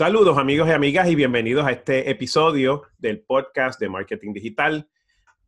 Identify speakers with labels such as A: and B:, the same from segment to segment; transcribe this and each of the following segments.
A: Saludos amigos y amigas y bienvenidos a este episodio del podcast de Marketing Digital,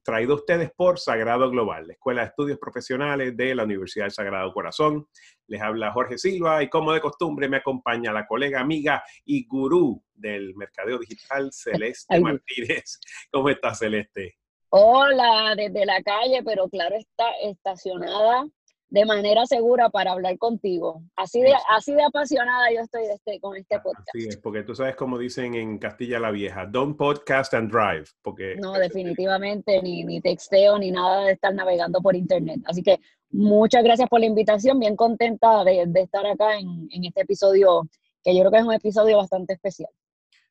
A: traído a ustedes por Sagrado Global, la Escuela de Estudios Profesionales de la Universidad del Sagrado Corazón. Les habla Jorge Silva y como de costumbre me acompaña la colega, amiga y gurú del mercadeo digital, Celeste Martínez. ¿Cómo estás, Celeste?
B: Hola, desde la calle, pero claro está estacionada de manera segura para hablar contigo. Así de, así de apasionada yo estoy este, con este ah, podcast.
A: Así es, porque tú sabes como dicen en Castilla la Vieja, don't podcast and drive. Porque...
B: No, definitivamente, ni, ni texteo, ni nada de estar navegando por internet. Así que muchas gracias por la invitación, bien contenta de, estar acá en, este episodio, que yo creo que es un episodio bastante especial.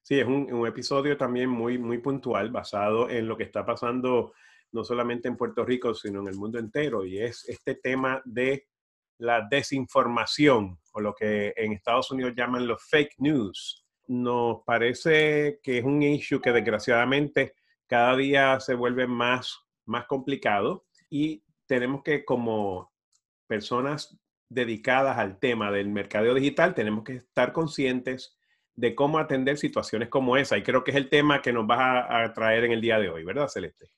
A: Sí, es un, un episodio también muy, muy puntual, basado en lo que está pasando no solamente en Puerto Rico, sino en el mundo entero, y es este tema de la desinformación o lo que en Estados Unidos llaman los fake news. Nos parece que es un issue que desgraciadamente cada día se vuelve más, más complicado y tenemos que como personas dedicadas al tema del mercadeo digital, tenemos que estar conscientes de cómo atender situaciones como esa. Y creo que es el tema que nos vas a, a traer en el día de hoy, ¿verdad, Celeste?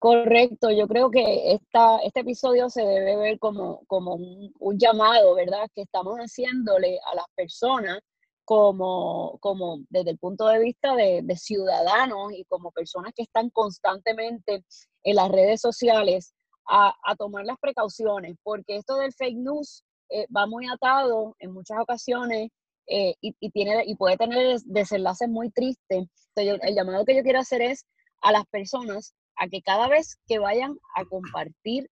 B: Correcto, yo creo que esta, este episodio se debe ver como, como un, llamado, ¿verdad? Que estamos haciéndole a las personas como, como desde el punto de vista de, ciudadanos y como personas que están constantemente en las redes sociales a, tomar las precauciones, porque esto del fake news eh, va muy atado en muchas ocasiones eh, y, tiene, y puede tener desenlaces muy tristes. Entonces, el llamado que yo quiero hacer es a las personas a que cada vez que vayan a compartir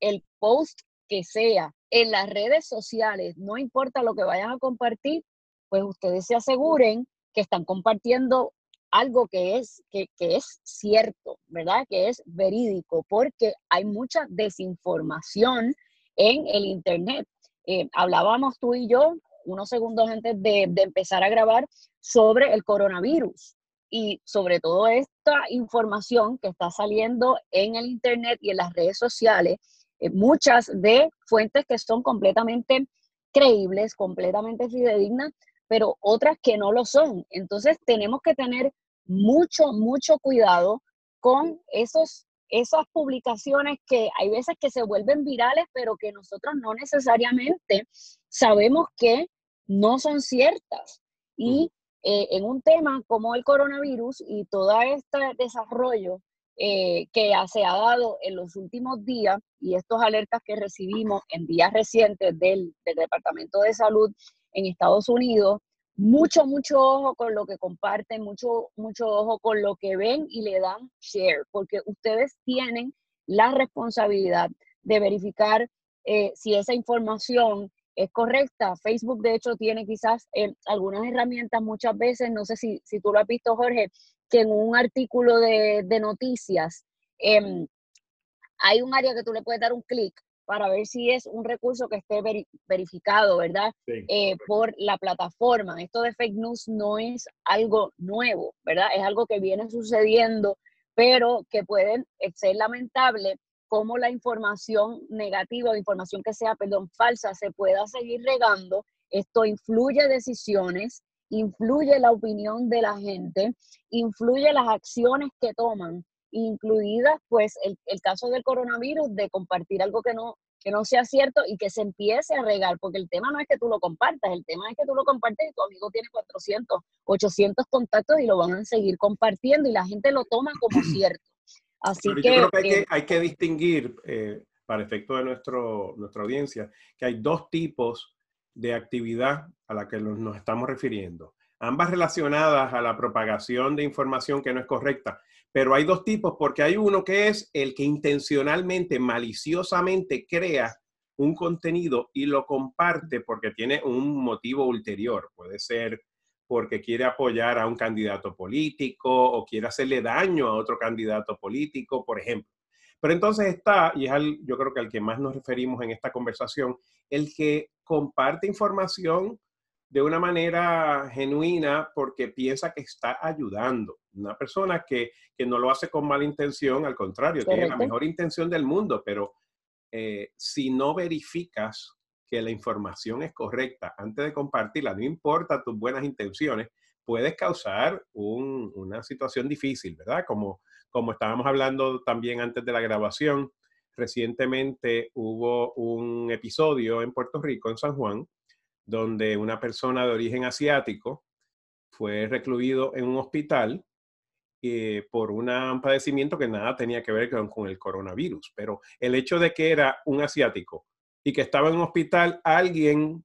B: el post que sea en las redes sociales, no importa lo que vayan a compartir, pues ustedes se aseguren que están compartiendo algo que es, que, es cierto, ¿verdad? Que es verídico, porque hay mucha desinformación en el Internet. Eh, hablábamos tú y yo unos segundos antes de, de empezar a grabar sobre el coronavirus y sobre todo esta información que está saliendo en el Internet y en las redes sociales, eh, muchas de fuentes que son completamente creíbles, completamente fidedignas, pero otras que no lo son. Entonces tenemos que tener mucho, mucho cuidado con esos, esas publicaciones que hay veces que se vuelven virales, pero que nosotros no necesariamente sabemos que no son ciertas. Y eh, en un tema como el coronavirus y todo este desarrollo eh, que se ha dado en los últimos días y estos alertas que recibimos en días recientes del, del Departamento de Salud en Estados Unidos, mucho, mucho ojo con lo que comparten, mucho, mucho ojo con lo que ven y le dan share, porque ustedes tienen la responsabilidad de verificar eh, si esa información es correcta. Facebook, de hecho, tiene quizás eh, algunas herramientas muchas veces, no sé si, si, tú lo has visto, Jorge, que en un artículo de, noticias em, hay un área que tú le puedes dar un clic para ver si es un recurso que esté verificado, ¿verdad? Eh, por la plataforma. Esto de fake news no es algo nuevo, ¿verdad? Es algo que viene sucediendo, pero que puede ser lamentable cómo la información negativa o información que sea, perdón, falsa se pueda seguir regando. Esto influye decisiones, influye la opinión de la gente, influye las acciones que toman, incluidas pues el, caso del coronavirus, de compartir algo que no, que no sea cierto y que se empiece a regar, porque el tema no es que tú lo compartas, el tema es que tú lo compartes y tu amigo tiene 400, 800 contactos y lo van a seguir compartiendo y la gente lo toma como cierto. Así que,
A: yo creo que hay, que, hay que distinguir, eh, para efecto de nuestro, nuestra audiencia, que hay dos tipos de actividad a la que nos estamos refiriendo. Ambas relacionadas a la propagación de información que no es correcta, pero hay dos tipos porque hay uno que es el que intencionalmente, maliciosamente crea un contenido y lo comparte porque tiene un motivo ulterior. Puede ser porque quiere apoyar a un candidato político o quiere hacerle daño a otro candidato político, por ejemplo. Pero entonces está, y es yo creo que al que más nos referimos en esta conversación, el que comparte información de una manera genuina porque piensa que está ayudando. Una persona que, no lo hace con mala intención, al contrario, tiene la mejor intención del mundo, pero eh, si no verificas que la información es correcta antes de compartirla, no importa tus buenas intenciones, puedes causar una situación difícil, ¿verdad? Como, como estábamos hablando también antes de la grabación, recientemente hubo un episodio en Puerto Rico, en San Juan, donde una persona de origen asiático fue recluido en un hospital eh, por un padecimiento que nada tenía que ver con, el coronavirus. Pero el hecho de que era un asiático y que estaba en un hospital, alguien,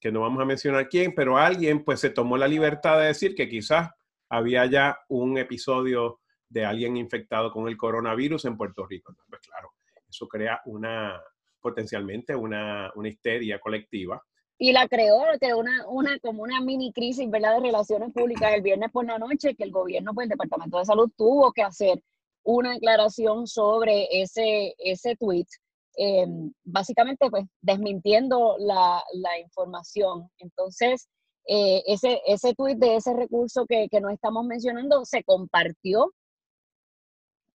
A: que no vamos a mencionar quién, pero alguien pues se tomó la libertad de decir que quizás había ya un episodio de alguien infectado con el coronavirus en Puerto Rico. pues claro, eso crea una potencialmente una, una histeria colectiva
B: y la creó, creó una, una, como una mini crisis, ¿verdad?, de relaciones públicas el viernes por la noche, que el gobierno, pues el Departamento de Salud tuvo que hacer una declaración sobre ese, ese tweet, eh, básicamente, pues, desmintiendo la, la información. Entonces, eh, ese, ese tweet de ese recurso que, que no estamos mencionando se compartió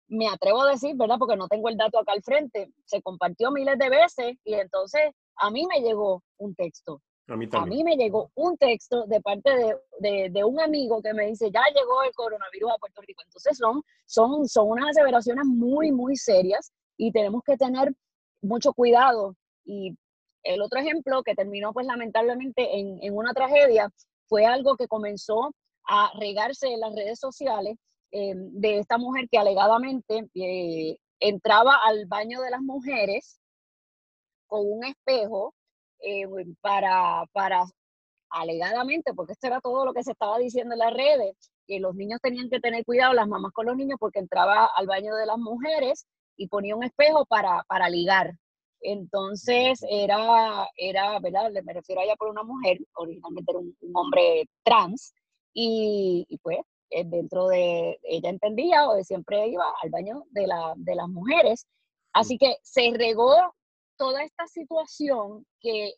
B: me atrevo a decir, ¿verdad? Porque no tengo el dato acá al frente, se compartió miles de veces y entonces a mí me llegó un texto. A mí, a mí me llegó un texto de parte de, de, un amigo que me dice, ya llegó el coronavirus a Puerto Rico. Entonces son, son, son unas aseveraciones muy, muy serias y tenemos que tener mucho cuidado. Y el otro ejemplo que terminó pues lamentablemente en, en una tragedia fue algo que comenzó a regarse en las redes sociales eh, de esta mujer que alegadamente eh, entraba al baño de las mujeres con un espejo eh, para, para, alegadamente, porque esto era todo lo que se estaba diciendo en las redes, que los niños tenían que tener cuidado, las mamás con los niños, porque entraba al baño de las mujeres y ponía un espejo para, para ligar. Entonces era, era, ¿verdad? Me refiero a ella por una mujer, originalmente era un, hombre trans, y, y, pues eh, dentro de, ella entendía o siempre iba al baño de, la, de las mujeres. Así que se regó toda esta situación que,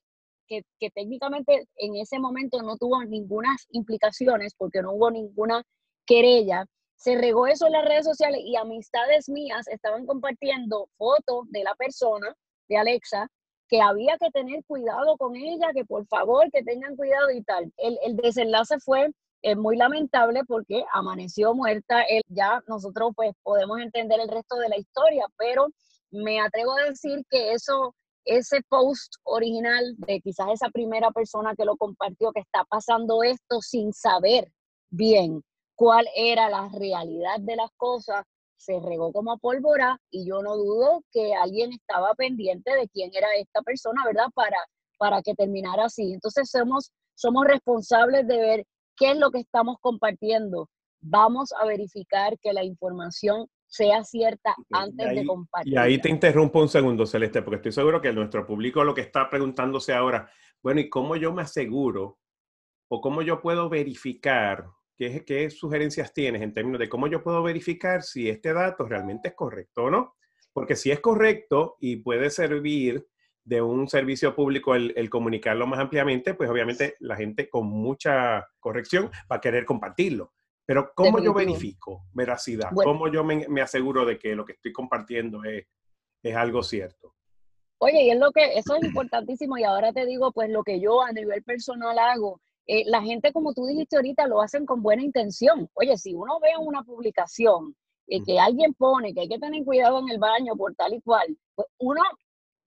B: que, que, técnicamente en ese momento no tuvo ninguna implicaciones porque no hubo ninguna querella. Se regó eso en las redes sociales y amistades mías estaban compartiendo fotos de la persona, de Alexa, que había que tener cuidado con ella, que por favor que tengan cuidado y tal. El, el desenlace fue es muy lamentable porque amaneció muerta. Él, ya nosotros pues podemos entender el resto de la historia, pero me atrevo a decir que eso, ese post original de quizás esa primera persona que lo compartió, que está pasando esto sin saber bien cuál era la realidad de las cosas, se regó como pólvora y yo no dudo que alguien estaba pendiente de quién era esta persona, ¿verdad? Para, para que terminara así. Entonces somos, somos responsables de ver ¿Qué es lo que estamos compartiendo? Vamos a verificar que la información sea cierta antes de compartir.
A: Y ahí te interrumpo un segundo, Celeste, porque estoy seguro que nuestro público lo que está preguntándose ahora, bueno, ¿y cómo yo me aseguro o cómo yo puedo verificar qué, qué sugerencias tienes en términos de cómo yo puedo verificar si este dato realmente es correcto o no? Porque si es correcto y puede servir de un servicio público el, comunicarlo más ampliamente, pues obviamente la gente con mucha corrección va a querer compartirlo. Pero ¿cómo yo verifico veracidad? ¿Cómo yo me, aseguro de que lo que estoy compartiendo es, es algo cierto?
B: Oye, y es lo que, eso es importantísimo y ahora te digo, pues lo que yo a nivel personal hago, eh, la gente como tú dijiste ahorita lo hacen con buena intención. Oye, si uno ve una publicación eh, que alguien pone que hay que tener cuidado en el baño por tal y cual, pues uno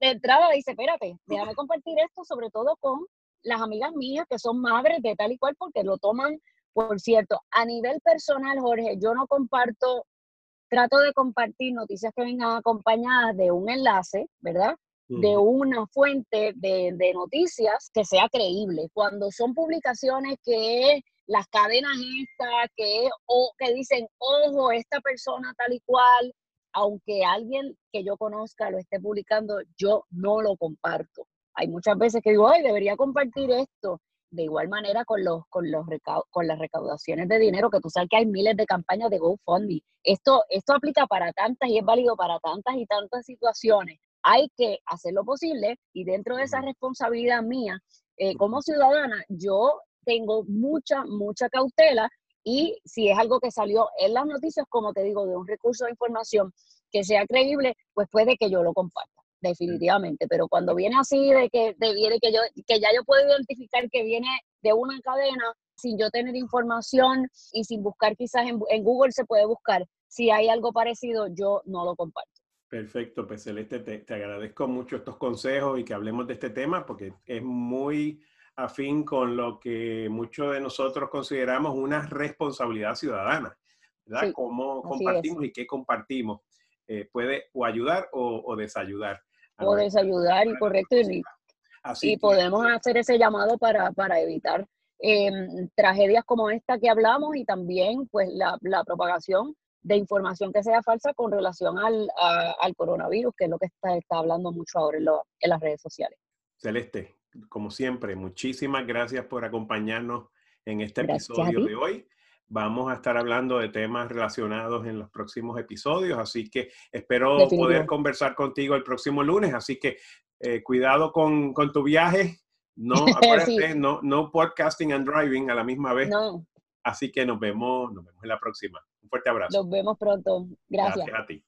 B: de entrada dice, espérate, déjame compartir esto sobre todo con las amigas mías que son madres de tal y cual porque lo toman, por cierto, a nivel personal, Jorge, yo no comparto, trato de compartir noticias que vengan acompañadas de un enlace, ¿verdad? De una fuente de, de, noticias que sea creíble. Cuando son publicaciones que las cadenas estas, que, o que dicen, ojo, esta persona tal y cual, aunque alguien que yo conozca lo esté publicando, yo no lo comparto. Hay muchas veces que digo, ay, debería compartir esto. De igual manera con, los, con, los con las recaudaciones de dinero, que tú sabes que hay miles de campañas de GoFundMe. Esto, esto aplica para tantas y es válido para tantas y tantas situaciones. Hay que hacer lo posible y dentro de esa responsabilidad mía, eh, como ciudadana, yo tengo mucha, mucha cautela y si es algo que salió en las noticias, como te digo, de un recurso de información que sea creíble, pues puede que yo lo comparta, definitivamente. Pero cuando viene así de que, de, viene que, yo, que ya yo puedo identificar que viene de una cadena, sin yo tener información y sin buscar quizás en, en Google se puede buscar. Si hay algo parecido, yo no lo comparto.
A: Perfecto, pues Celeste, te, te, agradezco mucho estos consejos y que hablemos de este tema porque es muy afín con lo que muchos de nosotros consideramos una responsabilidad ciudadana, ¿verdad? Cómo compartimos y qué compartimos. Eh, puede o ayudar o, desayudar.
B: O desayudar, y correcto. Y, Así y podemos hacer ese llamado para, para evitar em, tragedias como esta que hablamos y también pues la, la propagación de información que sea falsa con relación al, al coronavirus, que es lo que está, está hablando mucho ahora en, en, las redes sociales.
A: Celeste, como siempre, muchísimas gracias por acompañarnos en este episodio de hoy. Vamos a estar hablando de temas relacionados en los próximos episodios, así que espero poder conversar contigo el próximo lunes. Así que eh, cuidado con, con, tu viaje. No, acuérdate, no, no podcasting and driving a la misma vez. No. Así que nos vemos, nos vemos en la próxima. Un fuerte abrazo.
B: Nos vemos pronto. Gracias. Gracias a ti.